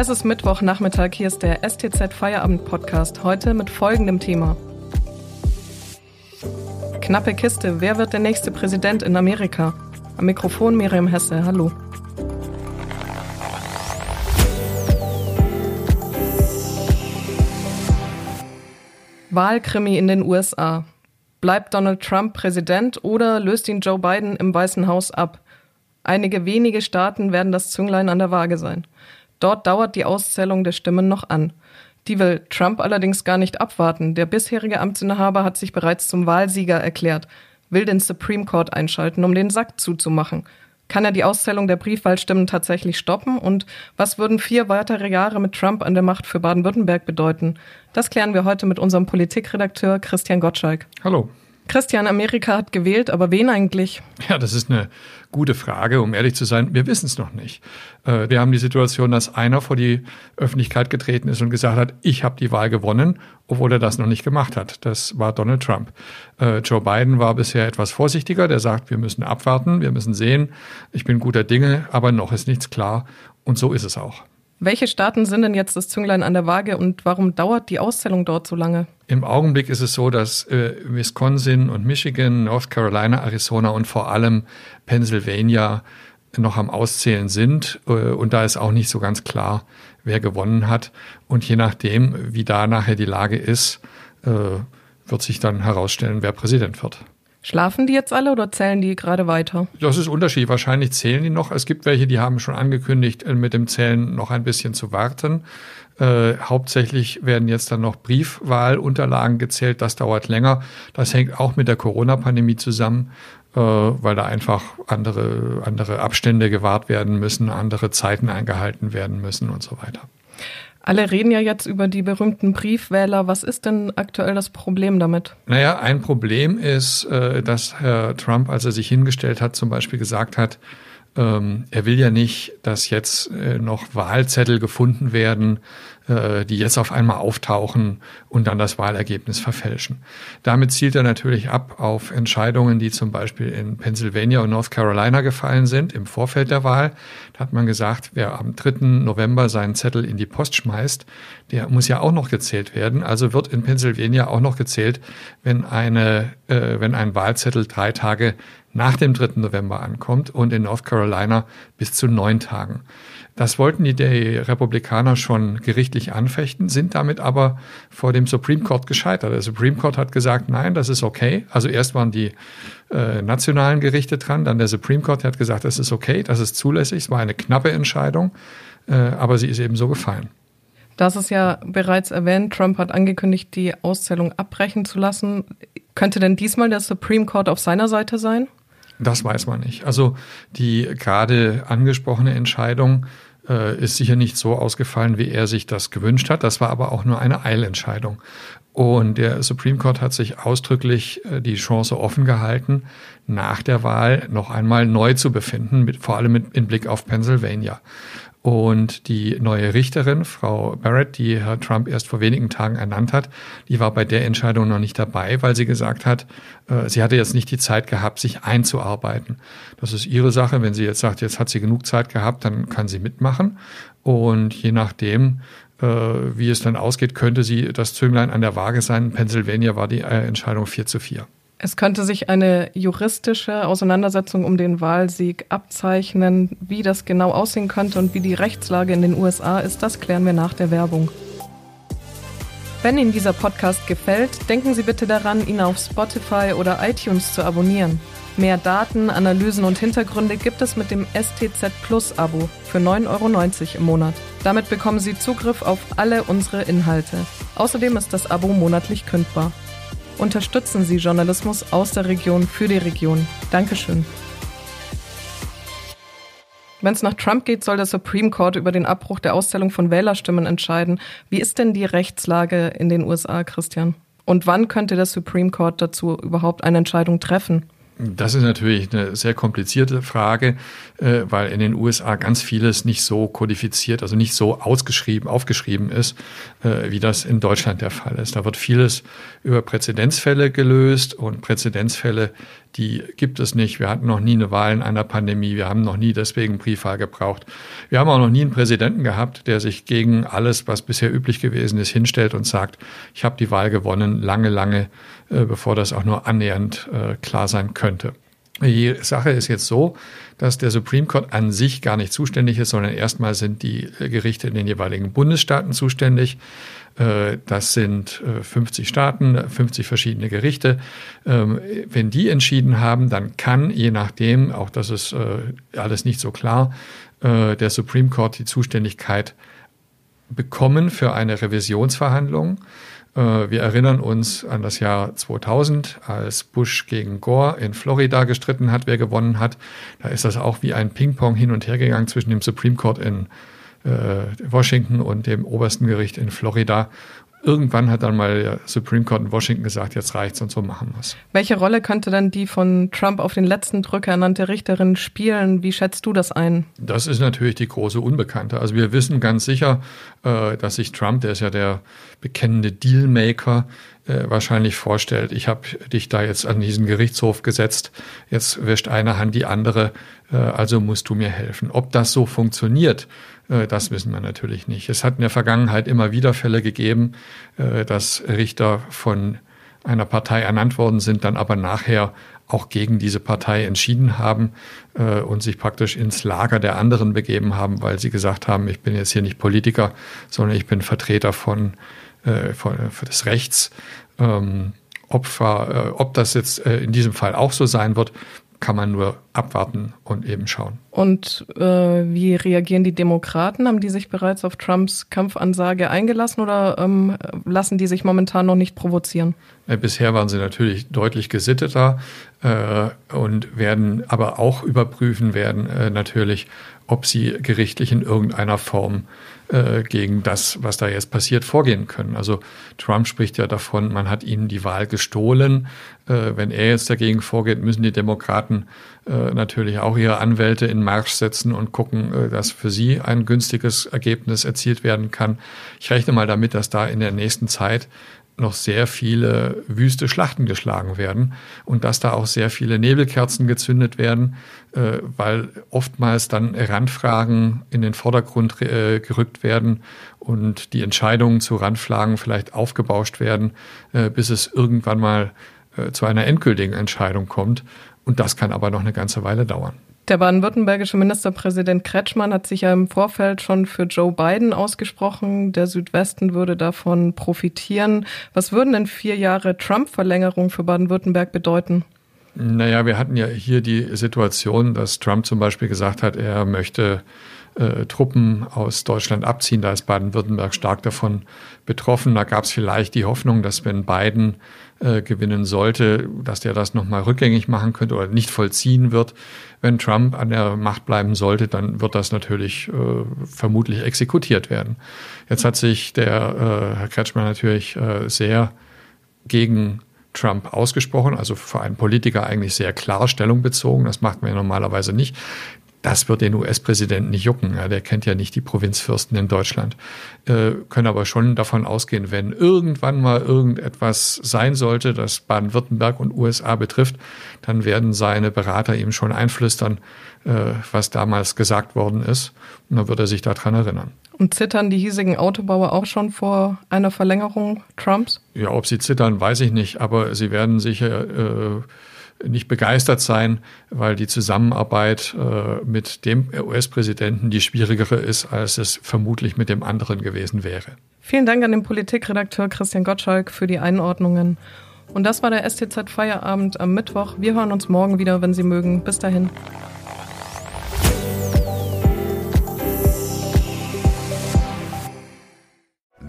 Es ist Mittwochnachmittag, hier ist der STZ Feierabend Podcast, heute mit folgendem Thema. Knappe Kiste, wer wird der nächste Präsident in Amerika? Am Mikrofon Miriam Hesse, hallo. Wahlkrimi in den USA. Bleibt Donald Trump Präsident oder löst ihn Joe Biden im Weißen Haus ab? Einige wenige Staaten werden das Zünglein an der Waage sein. Dort dauert die Auszählung der Stimmen noch an. Die will Trump allerdings gar nicht abwarten. Der bisherige Amtsinhaber hat sich bereits zum Wahlsieger erklärt, will den Supreme Court einschalten, um den Sack zuzumachen. Kann er die Auszählung der Briefwahlstimmen tatsächlich stoppen? Und was würden vier weitere Jahre mit Trump an der Macht für Baden-Württemberg bedeuten? Das klären wir heute mit unserem Politikredakteur Christian Gottschalk. Hallo. Christian, Amerika hat gewählt, aber wen eigentlich? Ja, das ist eine gute Frage. Um ehrlich zu sein, wir wissen es noch nicht. Äh, wir haben die Situation, dass einer vor die Öffentlichkeit getreten ist und gesagt hat, ich habe die Wahl gewonnen, obwohl er das noch nicht gemacht hat. Das war Donald Trump. Äh, Joe Biden war bisher etwas vorsichtiger. Der sagt, wir müssen abwarten, wir müssen sehen. Ich bin guter Dinge, aber noch ist nichts klar. Und so ist es auch. Welche Staaten sind denn jetzt das Zünglein an der Waage und warum dauert die Auszählung dort so lange? Im Augenblick ist es so, dass äh, Wisconsin und Michigan, North Carolina, Arizona und vor allem Pennsylvania noch am Auszählen sind. Äh, und da ist auch nicht so ganz klar, wer gewonnen hat. Und je nachdem, wie da nachher die Lage ist, äh, wird sich dann herausstellen, wer Präsident wird. Schlafen die jetzt alle oder zählen die gerade weiter? Das ist unterschiedlich. Wahrscheinlich zählen die noch. Es gibt welche, die haben schon angekündigt, äh, mit dem Zählen noch ein bisschen zu warten. Äh, hauptsächlich werden jetzt dann noch Briefwahlunterlagen gezählt. Das dauert länger. Das hängt auch mit der Corona-Pandemie zusammen, äh, weil da einfach andere, andere Abstände gewahrt werden müssen, andere Zeiten eingehalten werden müssen und so weiter. Alle reden ja jetzt über die berühmten Briefwähler. Was ist denn aktuell das Problem damit? Naja, ein Problem ist, äh, dass Herr Trump, als er sich hingestellt hat, zum Beispiel gesagt hat, ähm, er will ja nicht, dass jetzt äh, noch Wahlzettel gefunden werden, äh, die jetzt auf einmal auftauchen und dann das Wahlergebnis verfälschen. Damit zielt er natürlich ab auf Entscheidungen, die zum Beispiel in Pennsylvania und North Carolina gefallen sind im Vorfeld der Wahl. Da hat man gesagt, wer am 3. November seinen Zettel in die Post schmeißt, der muss ja auch noch gezählt werden. Also wird in Pennsylvania auch noch gezählt, wenn eine, äh, wenn ein Wahlzettel drei Tage nach dem 3. November ankommt und in North Carolina bis zu neun Tagen. Das wollten die, Republikaner schon gerichtlich anfechten, sind damit aber vor dem Supreme Court gescheitert. Der Supreme Court hat gesagt, nein, das ist okay. Also erst waren die äh, nationalen Gerichte dran, dann der Supreme Court hat gesagt, das ist okay, das ist zulässig. Es war eine knappe Entscheidung, äh, aber sie ist eben so gefallen. Das ist ja bereits erwähnt, Trump hat angekündigt, die Auszählung abbrechen zu lassen. Könnte denn diesmal der Supreme Court auf seiner Seite sein? Das weiß man nicht. Also die gerade angesprochene Entscheidung äh, ist sicher nicht so ausgefallen, wie er sich das gewünscht hat. Das war aber auch nur eine Eilentscheidung. Und der Supreme Court hat sich ausdrücklich äh, die Chance offen gehalten, nach der Wahl noch einmal neu zu befinden, mit, vor allem mit, in Blick auf Pennsylvania. Und die neue Richterin, Frau Barrett, die Herr Trump erst vor wenigen Tagen ernannt hat, die war bei der Entscheidung noch nicht dabei, weil sie gesagt hat, äh, sie hatte jetzt nicht die Zeit gehabt, sich einzuarbeiten. Das ist ihre Sache. Wenn sie jetzt sagt, jetzt hat sie genug Zeit gehabt, dann kann sie mitmachen. Und je nachdem, äh, wie es dann ausgeht, könnte sie das Zünglein an der Waage sein. In Pennsylvania war die äh, Entscheidung 4 zu 4. Es könnte sich eine juristische Auseinandersetzung um den Wahlsieg abzeichnen. Wie das genau aussehen könnte und wie die Rechtslage in den USA ist, das klären wir nach der Werbung. Wenn Ihnen dieser Podcast gefällt, denken Sie bitte daran, ihn auf Spotify oder iTunes zu abonnieren. Mehr Daten, Analysen und Hintergründe gibt es mit dem STZ Plus Abo für 9,90 Euro im Monat. Damit bekommen Sie Zugriff auf alle unsere Inhalte. Außerdem ist das Abo monatlich kündbar. Unterstützen Sie Journalismus aus der Region für die Region. Dankeschön. Wenn es nach Trump geht, soll der Supreme Court über den Abbruch der Auszählung von Wählerstimmen entscheiden. Wie ist denn die Rechtslage in den USA, Christian? Und wann könnte der Supreme Court dazu überhaupt eine Entscheidung treffen? Das ist natürlich eine sehr komplizierte Frage, äh, weil in den USA ganz vieles nicht so kodifiziert, also nicht so ausgeschrieben, aufgeschrieben ist, äh, wie das in Deutschland der Fall ist. Da wird vieles über Präzedenzfälle gelöst und Präzedenzfälle, die gibt es nicht. Wir hatten noch nie eine Wahl in einer Pandemie. Wir haben noch nie deswegen Briefwahl gebraucht. Wir haben auch noch nie einen Präsidenten gehabt, der sich gegen alles, was bisher üblich gewesen ist, hinstellt und sagt, ich habe die Wahl gewonnen, lange, lange, bevor das auch nur annähernd klar sein könnte. Die Sache ist jetzt so, dass der Supreme Court an sich gar nicht zuständig ist, sondern erstmal sind die Gerichte in den jeweiligen Bundesstaaten zuständig. Äh, das sind 50 äh, Staaten, 50 verschiedene Gerichte. Ähm, wenn die entschieden haben, dann kann, je nachdem, auch das ist äh, alles nicht so klar, der Supreme Court die Zuständigkeit bekommen für eine Revisionsverhandlung. Äh, wir erinnern uns an das Jahr 2000, als Bush gegen Gore in Florida gestritten hat, wer gewonnen hat. Da ist das auch wie ein Ping-Pong hin und her gegangen zwischen dem Supreme Court in äh, Washington und dem obersten Gericht in Florida irgendwann hat dann mal der Supreme Court in Washington gesagt, jetzt reicht's und so machen wir's. Welche Rolle könnte dann die von Trump auf den letzten Drücker ernannte Richterin spielen? Wie schätzt du das ein? Das ist natürlich die große Unbekannte. Also wir wissen ganz sicher, äh, dass sich Trump, der ist ja der bekennende Dealmaker, äh, wahrscheinlich vorstellt, ich habe dich da jetzt an diesen Gerichtshof gesetzt, jetzt wäscht eine Hand die andere, äh, also musst du mir helfen. Ob das so funktioniert, das wissen wir natürlich nicht. Es hat in der Vergangenheit immer wieder Fälle gegeben, äh, dass Richter von einer Partei ernannt worden sind, dann aber nachher auch gegen diese Partei entschieden haben äh, und sich praktisch ins Lager der anderen begeben haben, weil sie gesagt haben, ich bin jetzt hier nicht Politiker, sondern ich bin Vertreter von, äh, von des Rechts. Ähm, Opfer, äh, ob das jetzt äh, in diesem Fall auch so sein wird, kann man nur abwarten und eben schauen. Und äh, wie reagieren die Demokraten? Haben die sich bereits auf Trumps Kampfansage eingelassen oder ähm, lassen die sich momentan noch nicht provozieren? Äh, bisher waren sie natürlich deutlich gesitteter äh, und werden aber auch überprüfen werden äh, natürlich, ob sie gerichtlich in irgendeiner Form äh, gegen das, was da jetzt passiert, vorgehen können. Also Trump spricht ja davon, man hat ihnen die Wahl gestohlen. Äh, wenn er jetzt dagegen vorgeht, müssen die Demokraten äh, natürlich auch ihre Anwälte in Marsch setzen und gucken, äh, dass für sie ein günstiges Ergebnis erzielt werden kann. Ich rechne mal damit, dass da in der nächsten Zeit noch sehr viele wüste Schlachten geschlagen werden und dass da auch sehr viele Nebelkerzen gezündet werden, äh, weil oftmals dann Randfragen in den Vordergrund äh, gerückt werden und die Entscheidungen zu Randfragen vielleicht aufgebauscht werden, äh, bis es irgendwann mal äh, zu einer endgültigen Entscheidung kommt. Und das kann aber noch eine ganze Weile dauern. Der baden-württembergische Ministerpräsident Kretschmann hat sich ja im Vorfeld schon für Joe Biden ausgesprochen. Der Südwesten würde davon profitieren. Was würden denn vier Jahre Trump-Verlängerung für Baden-Württemberg bedeuten? Naja, wir hatten ja hier die Situation, dass Trump zum Beispiel gesagt hat, er möchte äh, Truppen aus Deutschland abziehen. Da ist Baden-Württemberg stark davon betroffen. Da gab es vielleicht die Hoffnung, dass wenn Biden äh, gewinnen sollte, dass der das nochmal rückgängig machen könnte oder nicht vollziehen wird. Wenn Trump an der Macht bleiben sollte, dann wird das natürlich äh, vermutlich exekutiert werden. Jetzt hat sich der äh, Herr Kretschmann natürlich äh, sehr gegen Trump ausgesprochen, also für einen Politiker eigentlich sehr klar Stellung bezogen. Das macht man ja normalerweise nicht. Das wird den US-Präsidenten nicht jucken. Ja, der kennt ja nicht die Provinzfürsten in Deutschland. Äh, können aber schon davon ausgehen, wenn irgendwann mal irgendetwas sein sollte, das Baden-Württemberg und USA betrifft, dann werden seine Berater ihm schon einflüstern, äh, was damals gesagt worden ist. Und dann wird er sich daran erinnern. Und zittern die hiesigen Autobauer auch schon vor einer Verlängerung Trumps? Ja, ob sie zittern, weiß ich nicht, aber sie werden sicher äh, nicht begeistert sein, weil die Zusammenarbeit äh, mit dem US-Präsidenten die schwierigere ist, als es vermutlich mit dem anderen gewesen wäre. Vielen Dank an den Politikredakteur Christian Gottschalk für die Einordnungen. Und das war der STZ Feierabend am Mittwoch. Wir hören uns morgen wieder, wenn Sie mögen. Bis dahin.